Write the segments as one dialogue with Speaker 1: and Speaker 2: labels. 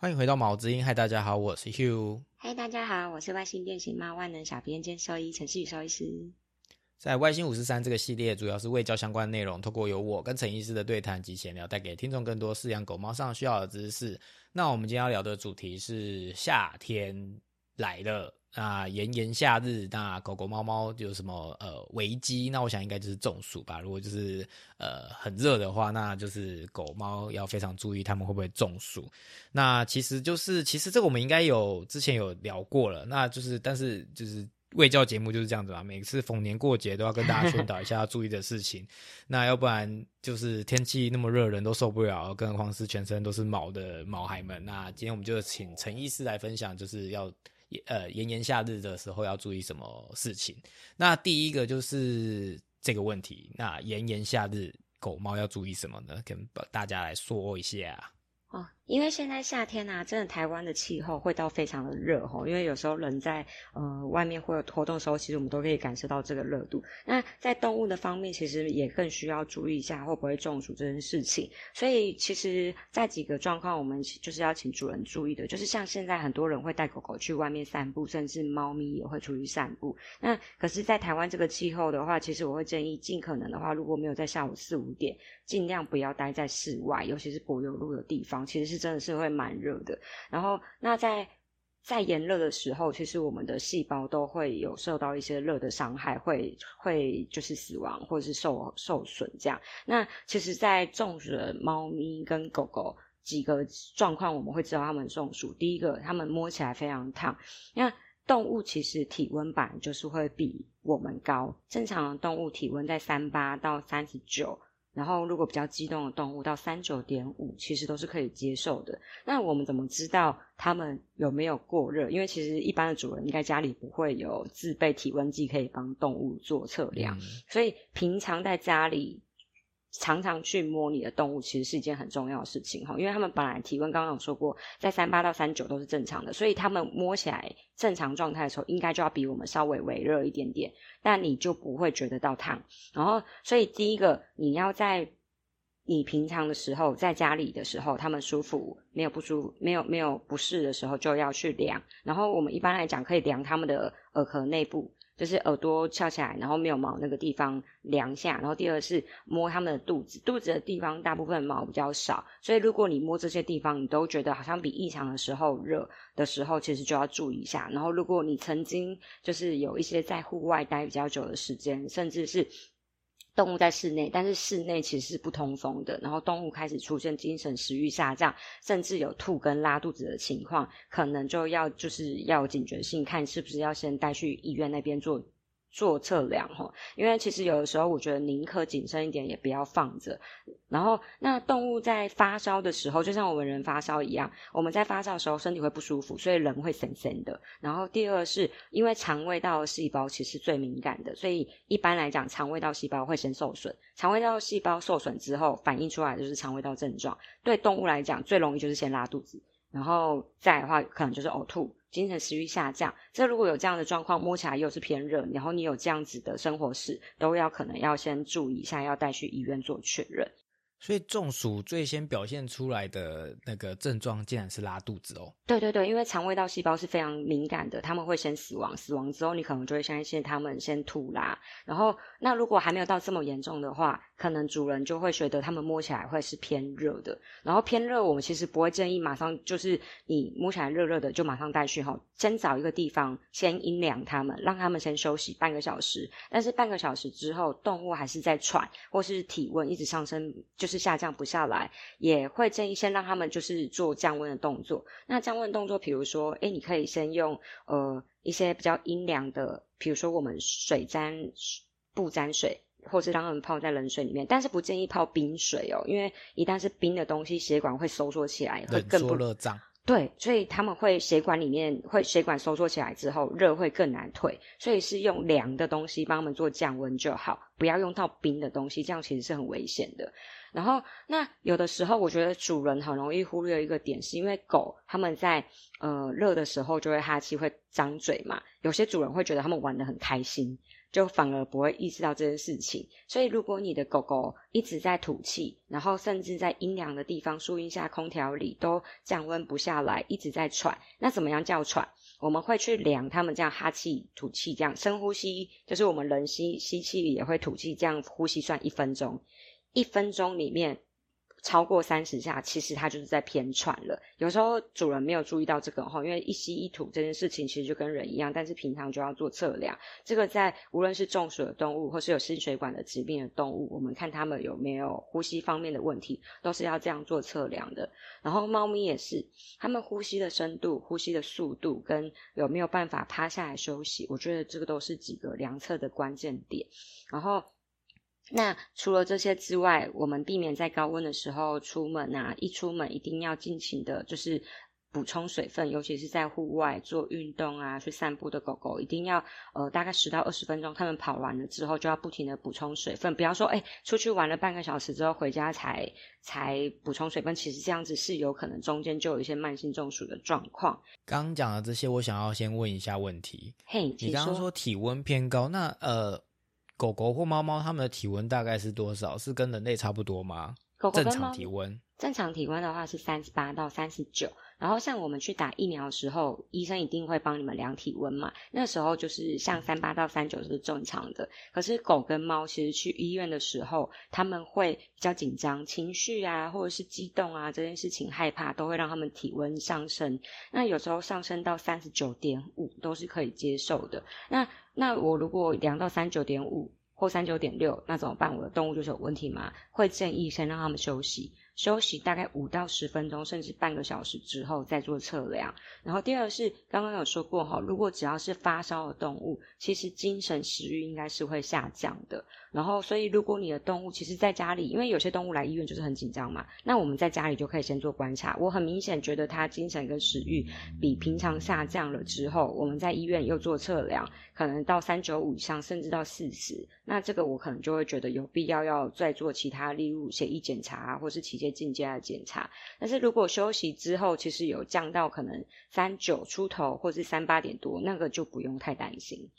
Speaker 1: 欢迎回到毛之音，嗨，大家好，我是 Hugh。
Speaker 2: 嗨，大家好，我是外星变形猫万能小编兼兽医陈世宇兽医师。
Speaker 1: 在外星五十三这个系列，主要是卫教相关内容，透过由我跟陈医师的对谈及闲聊，带给听众更多饲养狗猫上需要的知识。那我们今天要聊的主题是夏天来了。那炎炎夏日，那狗狗猫猫有什么呃危机？那我想应该就是中暑吧。如果就是呃很热的话，那就是狗猫要非常注意，它们会不会中暑？那其实就是其实这个我们应该有之前有聊过了。那就是但是就是卫教节目就是这样子嘛，每次逢年过节都要跟大家宣导一下要注意的事情。那要不然就是天气那么热，人都受不了，更何况是全身都是毛的毛孩们。那今天我们就请陈医师来分享，就是要。呃，炎炎夏日的时候要注意什么事情？那第一个就是这个问题。那炎炎夏日，狗猫要注意什么呢？跟大家来说一下。
Speaker 2: 因为现在夏天啊，真的台湾的气候会到非常的热吼。因为有时候人在呃外面会有活动的时候，其实我们都可以感受到这个热度。那在动物的方面，其实也更需要注意一下会不会中暑这件事情。所以其实，在几个状况，我们就是要请主人注意的，就是像现在很多人会带狗狗去外面散步，甚至猫咪也会出去散步。那可是，在台湾这个气候的话，其实我会建议尽可能的话，如果没有在下午四五点，尽量不要待在室外，尤其是柏油路的地方。其实是真的是会蛮热的，然后那在在炎热的时候，其实我们的细胞都会有受到一些热的伤害，会会就是死亡或者是受受损这样。那其实，在中暑的猫咪跟狗狗几个状况，我们会知道它们中暑。第一个，它们摸起来非常烫。那动物其实体温板就是会比我们高，正常的动物体温在三八到三十九。然后，如果比较激动的动物到三九点五，其实都是可以接受的。那我们怎么知道它们有没有过热？因为其实一般的主人应该家里不会有自备体温计可以帮动物做测量，所以平常在家里。常常去摸你的动物，其实是一件很重要的事情哈，因为他们本来体温刚刚有说过，在三八到三九都是正常的，所以他们摸起来正常状态的时候，应该就要比我们稍微微热一点点，但你就不会觉得到烫。然后，所以第一个，你要在你平常的时候，在家里的时候，他们舒服，没有不舒服，没有没有不适的时候，就要去量。然后我们一般来讲，可以量他们的耳壳内部。就是耳朵翘起来，然后没有毛那个地方量下，然后第二是摸它们的肚子，肚子的地方大部分毛比较少，所以如果你摸这些地方，你都觉得好像比异常的时候热的时候，其实就要注意一下。然后如果你曾经就是有一些在户外待比较久的时间，甚至是。动物在室内，但是室内其实是不通风的。然后动物开始出现精神食欲下降，甚至有吐跟拉肚子的情况，可能就要就是要警觉性，看是不是要先带去医院那边做。做测量哈，因为其实有的时候我觉得宁可谨慎一点，也不要放着。然后，那动物在发烧的时候，就像我们人发烧一样，我们在发烧的时候身体会不舒服，所以人会神神的。然后，第二是因为肠胃道细胞其实最敏感的，所以一般来讲，肠胃道细胞会先受损。肠胃道细胞受损之后，反映出来就是肠胃道症状。对动物来讲，最容易就是先拉肚子，然后再的话可能就是呕吐。精神食欲下降，这如果有这样的状况，摸起来又是偏热，然后你有这样子的生活史，都要可能要先注意一下，要带去医院做确认。
Speaker 1: 所以中暑最先表现出来的那个症状，竟然是拉肚子哦。
Speaker 2: 对对对，因为肠胃道细胞是非常敏感的，他们会先死亡，死亡之后你可能就会相信他们先吐啦。然后，那如果还没有到这么严重的话，可能主人就会觉得他们摸起来会是偏热的。然后偏热，我们其实不会建议马上就是你摸起来热热的就马上带去哈，先找一个地方先阴凉他们，让他们先休息半个小时。但是半个小时之后，动物还是在喘或是体温一直上升就。是下降不下来，也会建议先让他们就是做降温的动作。那降温动作，比如说，哎，你可以先用呃一些比较阴凉的，比如说我们水沾不沾水，或是让他们泡在冷水里面，但是不建议泡冰水哦，因为一旦是冰的东西，血管会收缩起来，会更不
Speaker 1: 热胀。
Speaker 2: 对，所以他们会血管里面会血管收缩起来之后，热会更难退，所以是用凉的东西帮他们做降温就好，不要用到冰的东西，这样其实是很危险的。然后，那有的时候我觉得主人很容易忽略一个点，是因为狗他们在呃热的时候就会哈气，会张嘴嘛。有些主人会觉得他们玩的很开心，就反而不会意识到这件事情。所以，如果你的狗狗一直在吐气，然后甚至在阴凉的地方、树荫下、空调里都降温不下来，一直在喘，那怎么样叫喘？我们会去量他们这样哈气、吐气，这样深呼吸，就是我们人吸吸气也会吐气，这样呼吸算一分钟。一分钟里面。超过三十下，其实它就是在偏喘了。有时候主人没有注意到这个哈，因为一吸一吐这件事情其实就跟人一样，但是平常就要做测量。这个在无论是中暑的动物，或是有心血管的疾病的动物，我们看它们有没有呼吸方面的问题，都是要这样做测量的。然后猫咪也是，它们呼吸的深度、呼吸的速度，跟有没有办法趴下来休息，我觉得这个都是几个量测的关键点。然后。那除了这些之外，我们避免在高温的时候出门啊，一出门一定要尽情的，就是补充水分，尤其是在户外做运动啊、去散步的狗狗，一定要呃大概十到二十分钟，它们跑完了之后就要不停的补充水分，不要说哎出去玩了半个小时之后回家才才补充水分，其实这样子是有可能中间就有一些慢性中暑的状况。
Speaker 1: 刚讲的这些，我想要先问一下问题。
Speaker 2: 嘿，
Speaker 1: 你刚刚说体温偏高，那呃。狗狗或猫猫，它们的体温大概是多少？是跟人类差不多吗？
Speaker 2: 狗狗
Speaker 1: 正常体温，
Speaker 2: 正常体温的话是三十八到三十九。然后像我们去打疫苗的时候，医生一定会帮你们量体温嘛。那时候就是像三八到三九是正常的。可是狗跟猫其实去医院的时候，他们会比较紧张，情绪啊，或者是激动啊，这件事情害怕，都会让他们体温上升。那有时候上升到三十九点五都是可以接受的。那那我如果量到三九点五或三九点六，那怎么办？我的动物就是有问题吗？会建议先让他们休息。休息大概五到十分钟，甚至半个小时之后再做测量。然后第二是刚刚有说过哈，如果只要是发烧的动物，其实精神食欲应该是会下降的。然后所以如果你的动物其实在家里，因为有些动物来医院就是很紧张嘛，那我们在家里就可以先做观察。我很明显觉得它精神跟食欲比平常下降了之后，我们在医院又做测量，可能到三九五以上，甚至到四十，那这个我可能就会觉得有必要要再做其他，例如血液检查啊或是体检。进阶的检查，但是如果休息之后，其实有降到可能三九出头，或是三八点多，那个就不用太担心。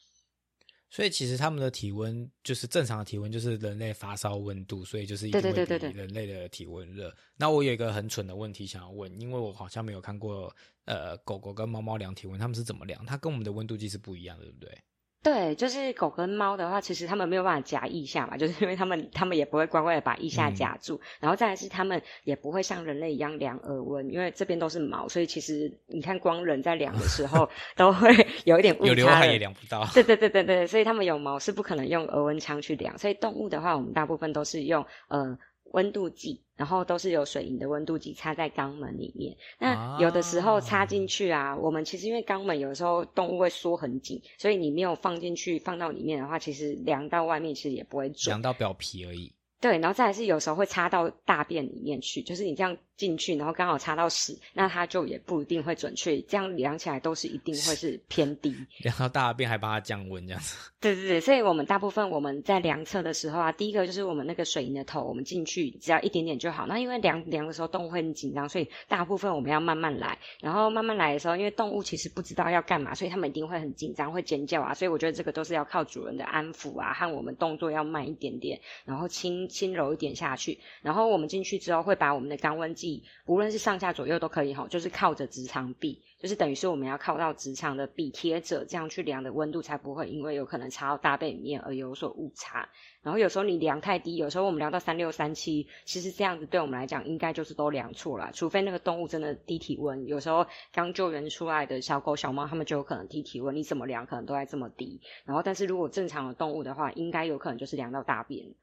Speaker 1: 所以其实他们的体温就是正常的体温，就是人类发烧温度，所以就是一定会比人类的体温热。那我有一个很蠢的问题想要问，因为我好像没有看过呃狗狗跟猫猫量体温，他们是怎么量？它跟我们的温度计是不一样的，对不对？
Speaker 2: 对，就是狗跟猫的话，其实它们没有办法夹腋下嘛，就是因为它们它们也不会乖乖的把腋下夹住，然后再来是它们也不会像人类一样量耳温，因为这边都是毛，所以其实你看光人在量的时候 都会有一点误差。
Speaker 1: 有刘海也量不到。
Speaker 2: 对对对对对，所以它们有毛是不可能用耳温枪去量，所以动物的话，我们大部分都是用呃。温度计，然后都是有水银的温度计插在肛门里面。那有的时候插进去啊，我们其实因为肛门有时候动物会缩很紧，所以你没有放进去放到里面的话，其实量到外面其实也不会准。
Speaker 1: 量到表皮而已。
Speaker 2: 对，然后再来是有时候会插到大便里面去，就是你这样进去，然后刚好插到屎，那它就也不一定会准确。这样量起来都是一定会是 偏低。
Speaker 1: 量到大便还帮它降温这样子。
Speaker 2: 对对对，所以我们大部分我们在量测的时候啊，第一个就是我们那个水银的头，我们进去只要一点点就好。那因为量量的时候动物会很紧张，所以大部分我们要慢慢来。然后慢慢来的时候，因为动物其实不知道要干嘛，所以他们一定会很紧张，会尖叫啊。所以我觉得这个都是要靠主人的安抚啊，和我们动作要慢一点点，然后轻。轻柔一点下去，然后我们进去之后会把我们的肛温计，无论是上下左右都可以哈，就是靠着直肠壁，就是等于是我们要靠到直肠的壁贴着，这样去量的温度才不会因为有可能插到大背里面而有所误差。然后有时候你量太低，有时候我们量到三六三七，其实这样子对我们来讲应该就是都量错了，除非那个动物真的低体温。有时候刚救援出来的小狗小猫，它们就有可能低体温，你怎么量可能都在这么低。然后但是如果正常的动物的话，应该有可能就是量到大便。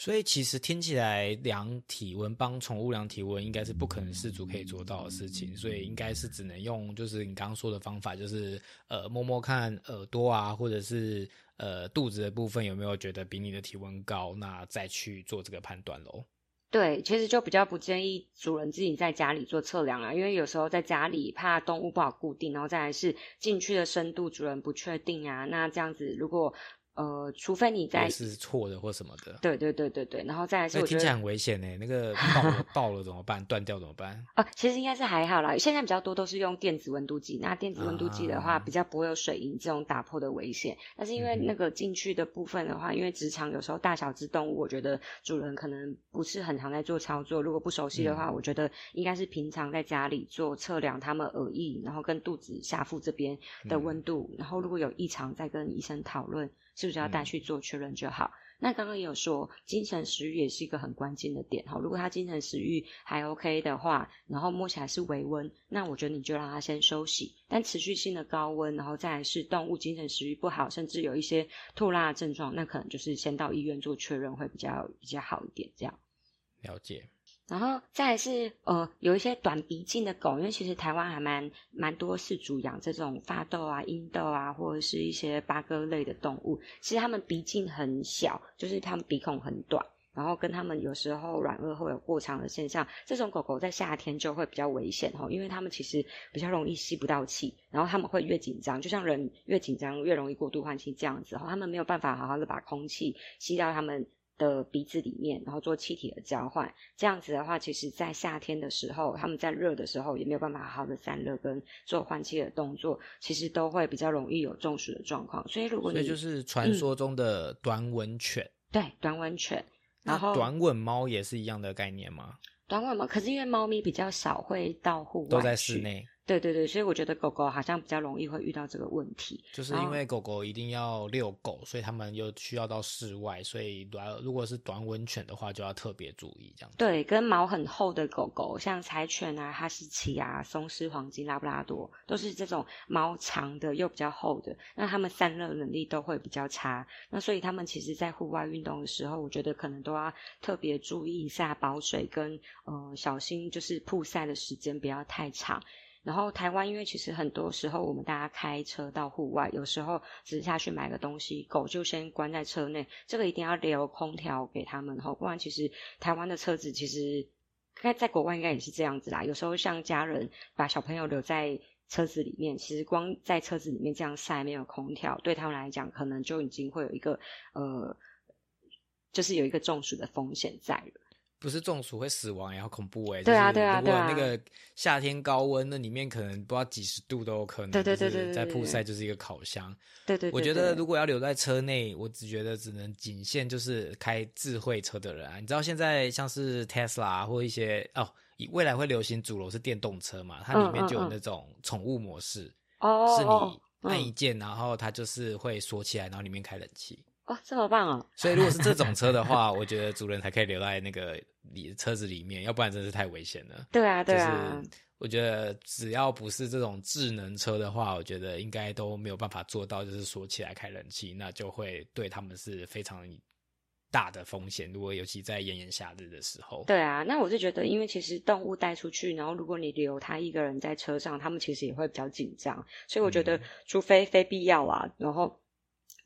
Speaker 1: 所以其实听起来量体温帮宠物量体温应该是不可能饲主可以做到的事情，所以应该是只能用就是你刚刚说的方法，就是呃摸摸看耳朵啊，或者是呃肚子的部分有没有觉得比你的体温高，那再去做这个判断喽。
Speaker 2: 对，其实就比较不建议主人自己在家里做测量啊，因为有时候在家里怕动物不好固定，然后再来是进去的深度主人不确定啊，那这样子如果。呃，除非你在
Speaker 1: 是错的或什么的，
Speaker 2: 对对对对对，然后再来是我觉得
Speaker 1: 听起来很危险呢。那个 爆了爆了怎么办？断掉怎么办？
Speaker 2: 啊，其实应该是还好啦。现在比较多都是用电子温度计，那电子温度计的话比较不会有水银这种打破的危险。但是因为那个进去的部分的话，因为职场有时候大小只动物，我觉得主人可能不是很常在做操作。如果不熟悉的话，我觉得应该是平常在家里做测量他们耳翼，然后跟肚子下腹这边的温度，然后如果有异常再跟医生讨论。是不是要带去做确认就好？那刚刚也有说，精神食欲也是一个很关键的点哈。如果他精神食欲还 OK 的话，然后摸起来是微温，那我觉得你就让他先休息。但持续性的高温，然后再来是动物精神食欲不好，甚至有一些吐拉的症状，那可能就是先到医院做确认会比较比较好一点。这样
Speaker 1: 了解。
Speaker 2: 然后再是呃有一些短鼻径的狗，因为其实台湾还蛮蛮多饲主养这种发豆啊、鹰豆啊，或者是一些八哥类的动物。其实它们鼻径很小，就是它们鼻孔很短，然后跟它们有时候软腭会有过长的现象。这种狗狗在夏天就会比较危险哈，因为它们其实比较容易吸不到气，然后它们会越紧张，就像人越紧张越容易过度换气这样子哈，它们没有办法好好的把空气吸到它们。的鼻子里面，然后做气体的交换，这样子的话，其实在夏天的时候，他们在热的时候也没有办法好好的散热跟做换气的动作，其实都会比较容易有中暑的状况。所以如果你
Speaker 1: 就是传说中的短吻犬，
Speaker 2: 对短吻犬，然后
Speaker 1: 短吻猫也是一样的概念吗？
Speaker 2: 短吻猫，可是因为猫咪比较少会到户外，
Speaker 1: 都在室内。
Speaker 2: 对对对，所以我觉得狗狗好像比较容易会遇到这个问题，
Speaker 1: 就是因为狗狗一定要遛狗，所以他们又需要到室外，所以短如果是短吻犬的话，就要特别注意这样。
Speaker 2: 对，跟毛很厚的狗狗，像柴犬啊、哈士奇啊、松狮、黄金、拉布拉多，都是这种毛长的又比较厚的，那它们散热能力都会比较差。那所以它们其实在户外运动的时候，我觉得可能都要特别注意一下保水，跟呃小心就是曝晒的时间不要太长。然后台湾，因为其实很多时候我们大家开车到户外，有时候只是下去买个东西，狗就先关在车内，这个一定要留空调给他们哈，不然其实台湾的车子其实，该在国外应该也是这样子啦。有时候像家人把小朋友留在车子里面，其实光在车子里面这样晒没有空调，对他们来讲可能就已经会有一个呃，就是有一个中暑的风险在了。
Speaker 1: 不是中暑会死亡，也好恐怖哎！
Speaker 2: 对啊，对啊，
Speaker 1: 对啊。如果那个夏天高温，那里面可能不知道几十度都有可能。
Speaker 2: 对对对对
Speaker 1: 在曝晒就是一个烤箱。
Speaker 2: 对对。
Speaker 1: 我觉得如果要留在车内，我只觉得只能仅限就是开智慧车的人啊。你知道现在像是 Tesla 或一些哦，未来会流行主流是电动车嘛？它里面就有那种宠物模式，
Speaker 2: 哦，
Speaker 1: 是你按一键，然后它就是会锁起来，然后里面开冷气。
Speaker 2: 哦，这么棒哦！
Speaker 1: 所以如果是这种车的话，我觉得主人才可以留在那个里车子里面，要不然真是太危险了。
Speaker 2: 对啊，对啊。
Speaker 1: 我觉得只要不是这种智能车的话，我觉得应该都没有办法做到，就是锁起来开冷气，那就会对他们是非常大的风险。如果尤其在炎炎夏日的时候。
Speaker 2: 对啊，那我是觉得，因为其实动物带出去，然后如果你留它一个人在车上，他们其实也会比较紧张。所以我觉得，除非非必要啊，然后。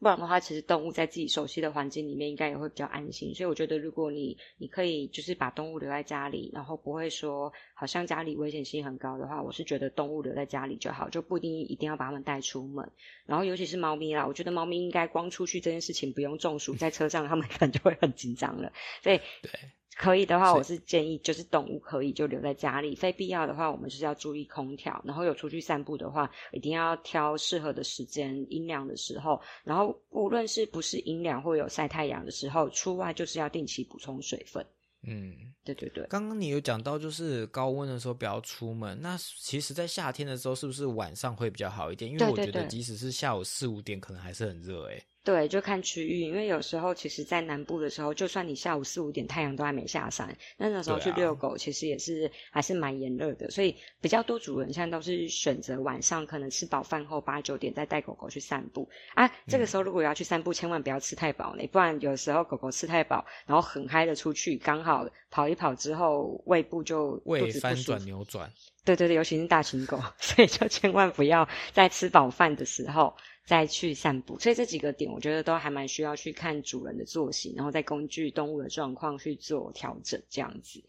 Speaker 2: 不然的话，其实动物在自己熟悉的环境里面，应该也会比较安心。所以我觉得，如果你你可以就是把动物留在家里，然后不会说好像家里危险性很高的话，我是觉得动物留在家里就好，就不一定一定要把它们带出门。然后尤其是猫咪啦，我觉得猫咪应该光出去这件事情不用中暑，在车上它们可能就会很紧张了。所以
Speaker 1: 对。
Speaker 2: 可以的话，我是建议就是动物可以就留在家里，非必要的话，我们就是要注意空调。然后有出去散步的话，一定要挑适合的时间，阴凉的时候。然后无论是不是阴凉或有晒太阳的时候，出外就是要定期补充水分。
Speaker 1: 嗯，
Speaker 2: 对对对。
Speaker 1: 刚刚你有讲到，就是高温的时候不要出门。那其实，在夏天的时候，是不是晚上会比较好一点？因为我觉得，即使是下午四五点，可能还是很热诶。
Speaker 2: 对，就看区域，因为有时候其实，在南部的时候，就算你下午四五点太阳都还没下山，那那时候去遛狗，其实也是还是蛮炎热的。所以比较多主人现在都是选择晚上，可能吃饱饭后八九点再带狗狗去散步啊。这个时候如果要去散步，千万不要吃太饱呢，不然有时候狗狗吃太饱，然后很嗨的出去，刚好跑一跑之后，胃部就
Speaker 1: 胃翻转扭转。
Speaker 2: 对对对，尤其是大型狗，所以就千万不要在吃饱饭的时候。再去散步，所以这几个点我觉得都还蛮需要去看主人的作息，然后再根据动物的状况去做调整，这样子。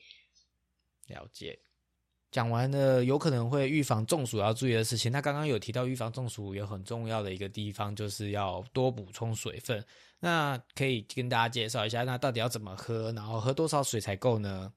Speaker 1: 了解。讲完了有可能会预防中暑要注意的事情。那刚刚有提到预防中暑有很重要的一个地方，就是要多补充水分。那可以跟大家介绍一下，那到底要怎么喝，然后喝多少水才够呢？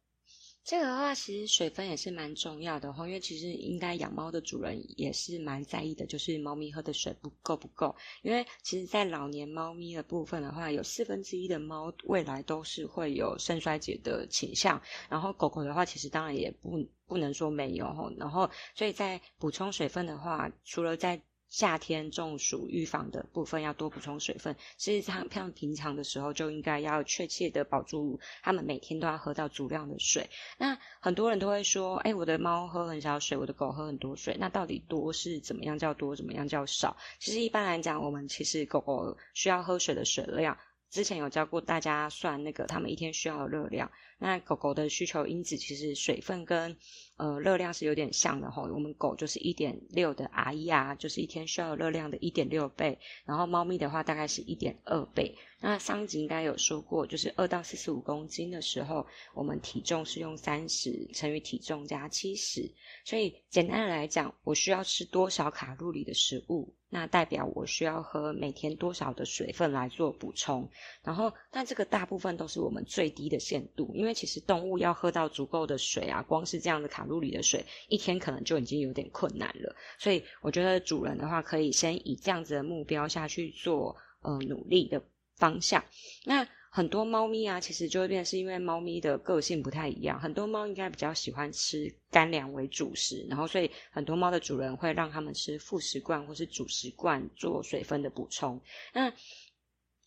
Speaker 2: 这个的话，其实水分也是蛮重要的哈，因为其实应该养猫的主人也是蛮在意的，就是猫咪喝的水不够不够。因为其实，在老年猫咪的部分的话，有四分之一的猫未来都是会有肾衰竭的倾向。然后狗狗的话，其实当然也不不能说没有哈。然后，所以在补充水分的话，除了在夏天中暑预防的部分要多补充水分，其实上像平常的时候就应该要确切的保住他们每天都要喝到足量的水。那很多人都会说，哎，我的猫喝很少水，我的狗喝很多水，那到底多是怎么样叫多，怎么样叫少？其实一般来讲，我们其实狗狗需要喝水的水量，之前有教过大家算那个他们一天需要的热量。那狗狗的需求因子其实水分跟呃热量是有点像的哈。我们狗就是一点六的 RER，就是一天需要热量的一点六倍。然后猫咪的话大概是一点二倍。那上集应该有说过，就是二到四十五公斤的时候，我们体重是用三十乘以体重加七十。所以简单的来讲，我需要吃多少卡路里的食物，那代表我需要喝每天多少的水分来做补充。然后，但这个大部分都是我们最低的限度，因为其实动物要喝到足够的水啊，光是这样的卡路里的水，一天可能就已经有点困难了。所以我觉得主人的话，可以先以这样子的目标下去做呃努力的方向。那很多猫咪啊，其实就会变是因为猫咪的个性不太一样，很多猫应该比较喜欢吃干粮为主食，然后所以很多猫的主人会让他们吃副食罐或是主食罐做水分的补充。那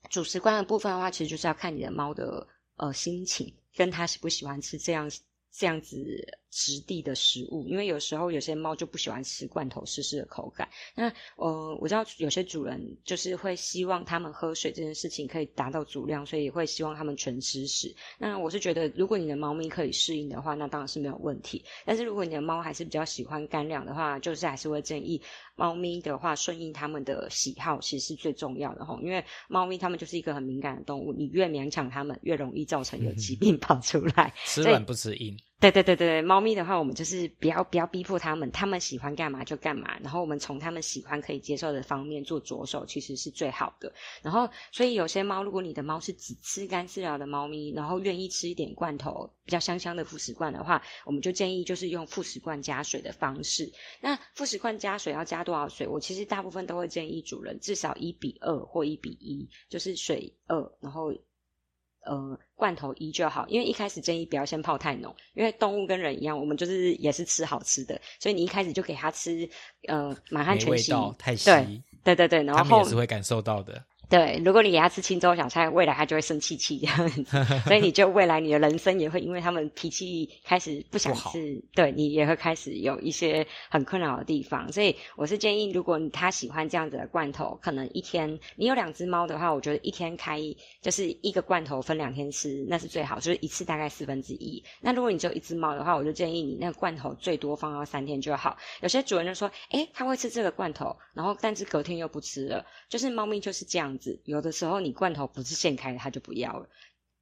Speaker 2: 主食罐的部分的话，其实就是要看你的猫的呃心情。跟它喜不喜欢吃这样这样子质地的食物，因为有时候有些猫就不喜欢吃罐头湿湿的口感。那呃，我知道有些主人就是会希望他们喝水这件事情可以达到足量，所以会希望他们全吃食。那我是觉得，如果你的猫咪可以适应的话，那当然是没有问题。但是如果你的猫还是比较喜欢干粮的话，就是还是会建议猫咪的话顺应他们的喜好，其实是最重要的哈。因为猫咪它们就是一个很敏感的动物，你越勉强它们，越容易造成有疾病跑出来。
Speaker 1: 吃软不吃硬。
Speaker 2: 对对对对，猫咪的话，我们就是不要不要逼迫他们，他们喜欢干嘛就干嘛，然后我们从他们喜欢可以接受的方面做着手，其实是最好的。然后，所以有些猫，如果你的猫是只吃干饲料的猫咪，然后愿意吃一点罐头，比较香香的副食罐的话，我们就建议就是用副食罐加水的方式。那副食罐加水要加多少水？我其实大部分都会建议主人至少一比二或一比一，就是水二，然后。呃，罐头一就好，因为一开始建议不要先泡太浓，因为动物跟人一样，我们就是也是吃好吃的，所以你一开始就给它吃，呃，满汉全席，
Speaker 1: 太稀，
Speaker 2: 对对对，然后
Speaker 1: 也是会感受到的。
Speaker 2: 对，如果你给他吃青州小菜，未来他就会生气气这样子，所以你就未来你的人生也会因为他们脾气开始不想吃，对你也会开始有一些很困扰的地方。所以我是建议，如果他喜欢这样子的罐头，可能一天你有两只猫的话，我觉得一天开就是一个罐头分两天吃，那是最好，就是一次大概四分之一。那如果你只有一只猫的话，我就建议你那个罐头最多放到三天就好。有些主人就说，诶，他会吃这个罐头，然后但是隔天又不吃了，就是猫咪就是这样。有的时候你罐头不是现开的，它就不要了。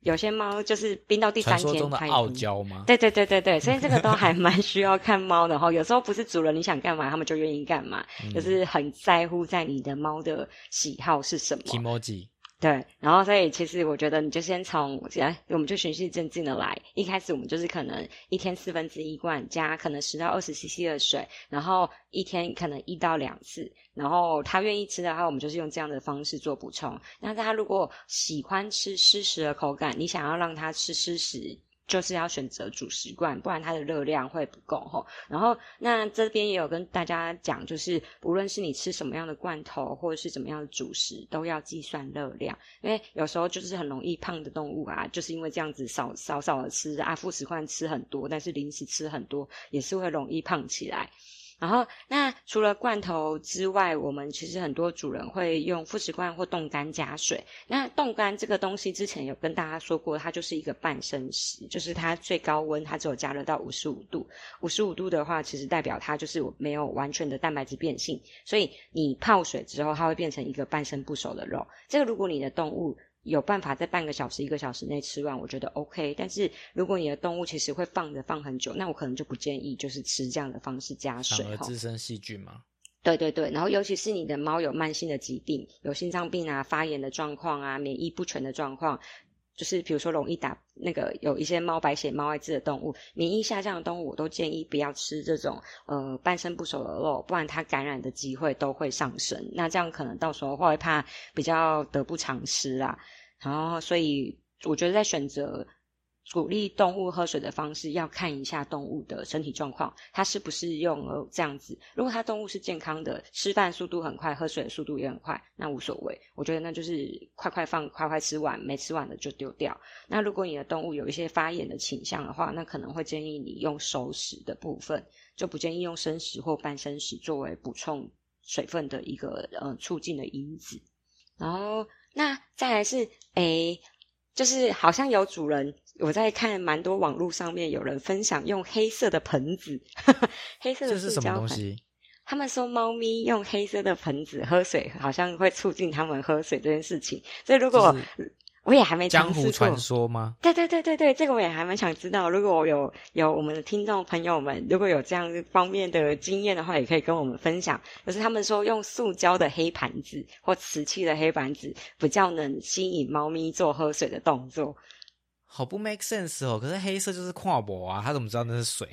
Speaker 2: 有些猫就是冰到第三天，
Speaker 1: 它傲娇吗？
Speaker 2: 对对对对对，所以这个都还蛮需要看猫的哈。有时候不是主人你想干嘛，他们就愿意干嘛，就是很在乎在你的猫的喜好是什么。对，然后所以其实我觉得你就先从，来，我们就循序渐进的来。一开始我们就是可能一天四分之一罐加可能十到二十 CC 的水，然后一天可能一到两次。然后他愿意吃的话，我们就是用这样的方式做补充。那他如果喜欢吃湿食的口感，你想要让他吃湿食。就是要选择主食罐，不然它的热量会不够吼。然后那这边也有跟大家讲，就是无论是你吃什么样的罐头，或者是怎么样的主食，都要计算热量，因为有时候就是很容易胖的动物啊，就是因为这样子少少少的吃啊副食罐吃很多，但是零食吃很多，也是会容易胖起来。然后，那除了罐头之外，我们其实很多主人会用副食罐或冻干加水。那冻干这个东西之前有跟大家说过，它就是一个半生食，就是它最高温它只有加热到五十五度。五十五度的话，其实代表它就是没有完全的蛋白质变性，所以你泡水之后，它会变成一个半生不熟的肉。这个如果你的动物。有办法在半个小时、一个小时内吃完，我觉得 OK。但是如果你的动物其实会放着放很久，那我可能就不建议就是吃这样的方式加水
Speaker 1: 反而滋生细菌嘛。
Speaker 2: 对对对，然后尤其是你的猫有慢性的疾病，有心脏病啊、发炎的状况啊、免疫不全的状况，就是比如说容易打那个有一些猫白血、猫艾滋的动物，免疫下降的动物，我都建议不要吃这种呃半生不熟的肉，不然它感染的机会都会上升。那这样可能到时候会怕比较得不偿失啦。然后所以我觉得在选择。鼓励动物喝水的方式，要看一下动物的身体状况，它是不是用呃这样子。如果它动物是健康的，吃饭速度很快，喝水的速度也很快，那无所谓。我觉得那就是快快放，快快吃完，没吃完的就丢掉。那如果你的动物有一些发炎的倾向的话，那可能会建议你用熟食的部分，就不建议用生食或半生食作为补充水分的一个呃促进的因子。然后那再来是诶。就是好像有主人，我在看蛮多网络上面有人分享用黑色的盆子，黑色的是什么东西。他们说猫咪用黑色的盆子喝水，好像会促进他们喝水这件事情。所以如果我也还没
Speaker 1: 江湖传说吗？
Speaker 2: 对对对对对，这个我也还蛮想知道。如果我有有我们的听众朋友们，如果有这样方面的经验的话，也可以跟我们分享。就是他们说用塑胶的黑盘子或瓷器的黑盘子，比较能吸引猫咪做喝水的动作。
Speaker 1: 好不 make sense 哦！可是黑色就是跨博啊，他怎么知道那是水？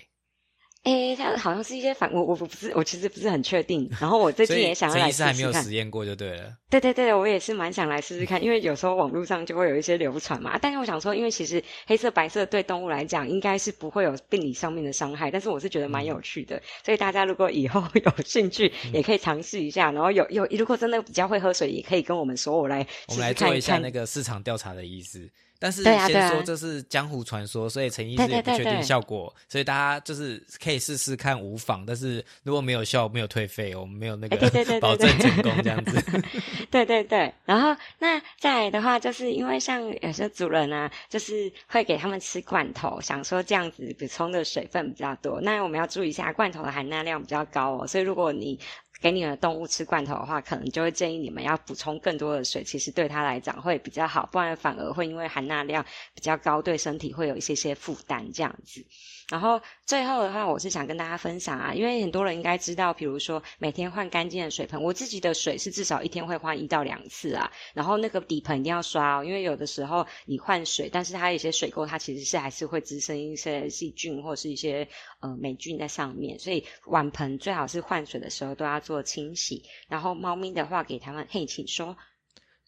Speaker 2: 哎，它好像是一些反我我不是我其实不是很确定。然后我最近也想要来试试看。
Speaker 1: 还没有实验过就对了。
Speaker 2: 对对对，我也是蛮想来试试看，因为有时候网络上就会有一些流传嘛。但是我想说，因为其实黑色白色对动物来讲应该是不会有病理上面的伤害，但是我是觉得蛮有趣的。所以大家如果以后有兴趣，也可以尝试一下。然后有有如果真的比较会喝水，也可以跟我们说，我来
Speaker 1: 我们来做一下那个市场调查的意思。但是先说这是江湖传说，所以陈医师也不确定效果，所以大家就是可以试试看无妨。但是如果没有效，没有退费，我们没有那个 保证成功这样子。
Speaker 2: 对对对，然后那再来的话，就是因为像有些主人啊，就是会给他们吃罐头，想说这样子补充的水分比较多。那我们要注意一下，罐头的含钠量比较高哦，所以如果你给你的动物吃罐头的话，可能就会建议你们要补充更多的水，其实对它来讲会比较好，不然反而会因为含钠量比较高，对身体会有一些些负担这样子。然后最后的话，我是想跟大家分享啊，因为很多人应该知道，比如说每天换干净的水盆，我自己的水是至少一天会换一到两次啊。然后那个底盆一定要刷哦，因为有的时候你换水，但是它有些水垢，它其实是还是会滋生一些细菌或是一些呃霉菌在上面，所以碗盆最好是换水的时候都要做清洗。然后猫咪的话，给他们嘿，请说。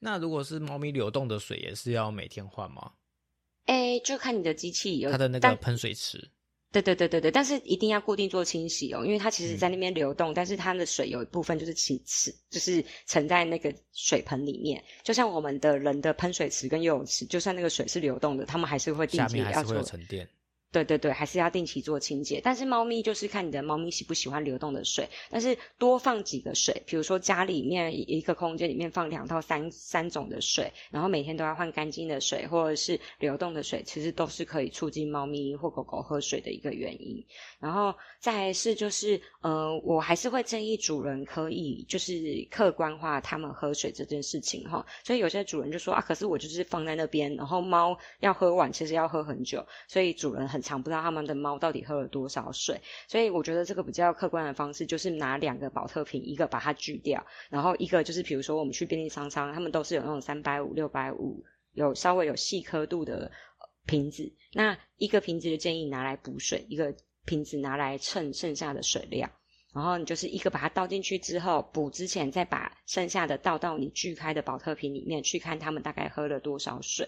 Speaker 1: 那如果是猫咪流动的水，也是要每天换吗？
Speaker 2: 哎，就看你的机器有
Speaker 1: 它的那个喷水池。
Speaker 2: 对对对对对，但是一定要固定做清洗哦，因为它其实在那边流动，但是它的水有一部分就是其池，就是沉在那个水盆里面，就像我们的人的喷水池跟游泳池，就算那个水是流动的，他们还是会定期要做
Speaker 1: 沉淀。
Speaker 2: 对对对，还是要定期做清洁。但是猫咪就是看你的猫咪喜不喜欢流动的水，但是多放几个水，比如说家里面一个空间里面放两到三三种的水，然后每天都要换干净的水或者是流动的水，其实都是可以促进猫咪或狗狗喝水的一个原因。然后再是就是，呃，我还是会建议主人可以就是客观化他们喝水这件事情哈。所以有些主人就说啊，可是我就是放在那边，然后猫要喝完其实要喝很久，所以主人很。很常不知道他们的猫到底喝了多少水，所以我觉得这个比较客观的方式就是拿两个保特瓶，一个把它锯掉，然后一个就是比如说我们去便利商商，他们都是有那种三百五、六百五，有稍微有细刻度的瓶子，那一个瓶子就建议拿来补水，一个瓶子拿来称剩下的水量，然后你就是一个把它倒进去之后，补之前再把剩下的倒到你锯开的保特瓶里面去看他们大概喝了多少水。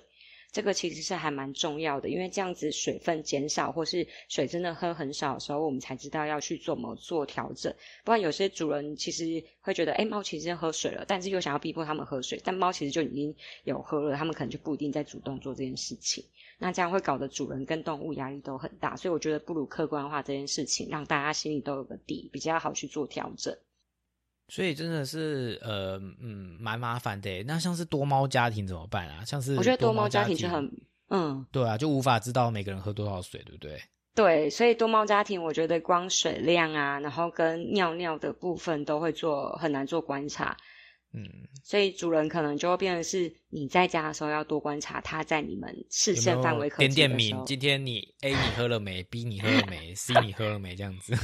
Speaker 2: 这个其实是还蛮重要的，因为这样子水分减少，或是水真的喝很少的时候，我们才知道要去怎么做调整。不然有些主人其实会觉得，哎，猫其实喝水了，但是又想要逼迫他们喝水，但猫其实就已经有喝了，他们可能就不一定在主动做这件事情。那这样会搞得主人跟动物压力都很大，所以我觉得不如客观化这件事情，让大家心里都有个底，比较好去做调整。
Speaker 1: 所以真的是呃嗯蛮麻烦的。那像是多猫家庭怎么办啊？像是
Speaker 2: 我觉得多猫
Speaker 1: 家
Speaker 2: 庭就很嗯
Speaker 1: 对啊，就无法知道每个人喝多少水，对不对？
Speaker 2: 对，所以多猫家庭我觉得光水量啊，然后跟尿尿的部分都会做很难做观察。
Speaker 1: 嗯，
Speaker 2: 所以主人可能就会变成是你在家的时候要多观察它在你们视线范围可
Speaker 1: 点点
Speaker 2: 名。
Speaker 1: 今天你 A 你喝了没？B 你喝了没？C 你喝了没？这样子。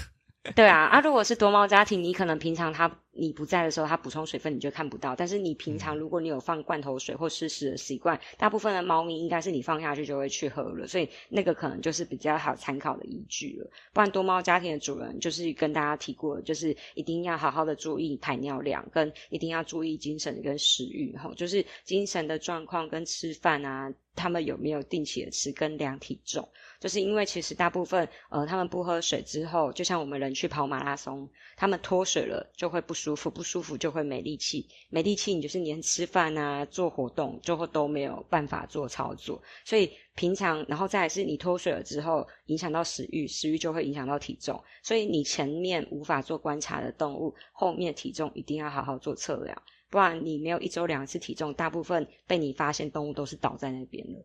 Speaker 2: 对啊，啊，如果是多猫家庭，你可能平常它你不在的时候，它补充水分你就看不到。但是你平常如果你有放罐头水或湿食的习惯，大部分的猫咪应该是你放下去就会去喝了，所以那个可能就是比较好参考的依据了。不然多猫家庭的主人就是跟大家提过，就是一定要好好的注意排尿量，跟一定要注意精神跟食欲，哈，就是精神的状况跟吃饭啊，他们有没有定期的吃跟量体重。就是因为其实大部分呃，他们不喝水之后，就像我们人去跑马拉松，他们脱水了就会不舒服，不舒服就会没力气，没力气你就是连吃饭啊、做活动就会都没有办法做操作。所以平常，然后再是你脱水了之后，影响到食欲，食欲就会影响到体重。所以你前面无法做观察的动物，后面体重一定要好好做测量，不然你没有一周量一次体重，大部分被你发现动物都是倒在那边了。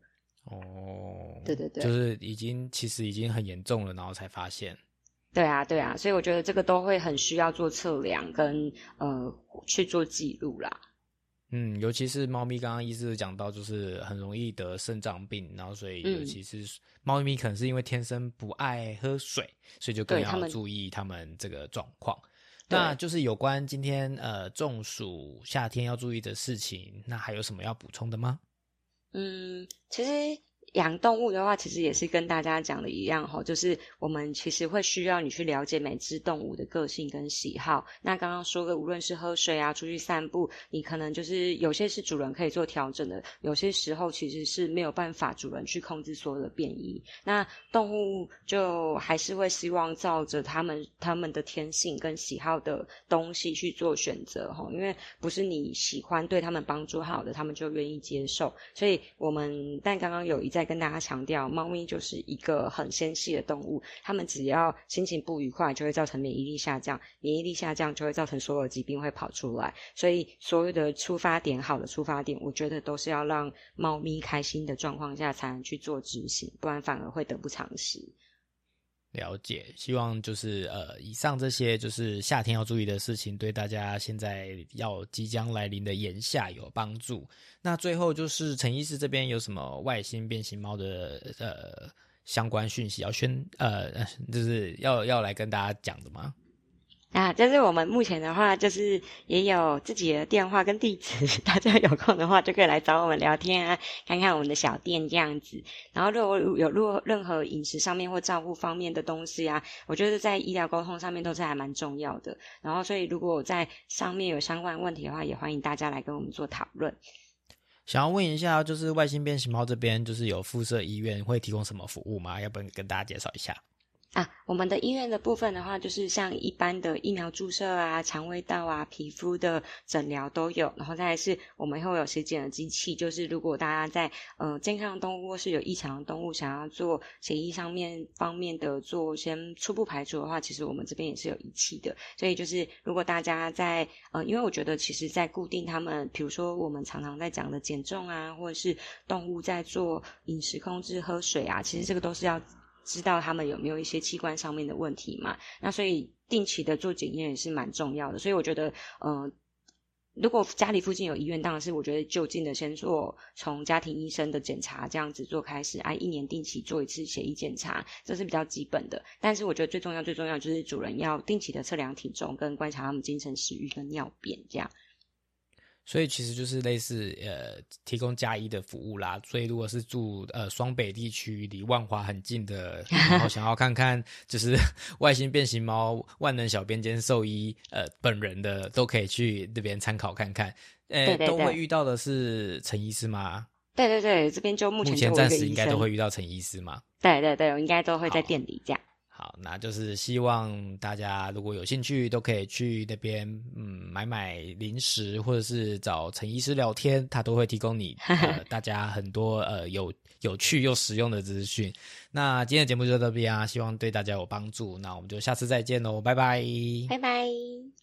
Speaker 1: 哦，
Speaker 2: 对对对，
Speaker 1: 就是已经其实已经很严重了，然后才发现。
Speaker 2: 对啊，对啊，所以我觉得这个都会很需要做测量跟呃去做记录啦。
Speaker 1: 嗯，尤其是猫咪，刚刚医师讲到，就是很容易得肾脏病，然后所以尤其是猫咪可能是因为天生不爱喝水，所以就更要注意它们这个状况。那就是有关今天呃中暑夏天要注意的事情，那还有什么要补充的吗？
Speaker 2: 嗯，其实。养动物的话，其实也是跟大家讲的一样哈，就是我们其实会需要你去了解每只动物的个性跟喜好。那刚刚说的，无论是喝水啊、出去散步，你可能就是有些是主人可以做调整的，有些时候其实是没有办法主人去控制所有的变异。那动物就还是会希望照着他们他们的天性跟喜好的东西去做选择哈，因为不是你喜欢对他们帮助好的，他们就愿意接受。所以我们但刚刚有一在。再跟大家强调，猫咪就是一个很纤细的动物，它们只要心情不愉快，就会造成免疫力下降，免疫力下降就会造成所有疾病会跑出来。所以所有的出发点，好的出发点，我觉得都是要让猫咪开心的状况下才能去做执行，不然反而会得不偿失。
Speaker 1: 了解，希望就是呃，以上这些就是夏天要注意的事情，对大家现在要即将来临的炎夏有帮助。那最后就是陈医师这边有什么外星变形猫的呃相关讯息要宣呃，就是要要来跟大家讲的吗？
Speaker 2: 啊，就是我们目前的话，就是也有自己的电话跟地址，大家有空的话就可以来找我们聊天啊，看看我们的小店这样子。然后如果有如果任何饮食上面或照顾方面的东西啊，我觉得在医疗沟通上面都是还蛮重要的。然后所以如果我在上面有相关问题的话，也欢迎大家来跟我们做讨论。
Speaker 1: 想要问一下，就是外星变形猫这边就是有附设医院会提供什么服务吗？要不要跟大家介绍一下？
Speaker 2: 啊，我们的医院的部分的话，就是像一般的疫苗注射啊、肠胃道啊、皮肤的诊疗都有。然后再是，我们会有血检的机器，就是如果大家在呃健康的动物或是有异常的动物，想要做血液上面方面的做先初步排除的话，其实我们这边也是有仪器的。所以就是如果大家在呃，因为我觉得其实在固定他们，比如说我们常常在讲的减重啊，或者是动物在做饮食控制、喝水啊，其实这个都是要。知道他们有没有一些器官上面的问题嘛？那所以定期的做检验也是蛮重要的。所以我觉得，呃，如果家里附近有医院，当然是我觉得就近的先做从家庭医生的检查这样子做开始，哎，一年定期做一次血液检查，这是比较基本的。但是我觉得最重要、最重要就是主人要定期的测量体重，跟观察他们精神、食欲跟尿便这样。
Speaker 1: 所以其实就是类似呃提供加一的服务啦。所以如果是住呃双北地区离万华很近的，然后想要看看就是 外星变形猫万能小编兼兽医呃本人的，都可以去那边参考看看。呃，都会遇到的是陈医师吗？
Speaker 2: 对对对，这边就目前目前
Speaker 1: 暂时应该都会遇到陈医师吗？
Speaker 2: 对对对，我应该都会在店里这样。
Speaker 1: 好，那就是希望大家如果有兴趣，都可以去那边，嗯，买买零食，或者是找陈医师聊天，他都会提供你 呃大家很多呃有有趣又实用的资讯。那今天的节目就到这边啊，希望对大家有帮助。那我们就下次再见喽，拜拜，
Speaker 2: 拜拜。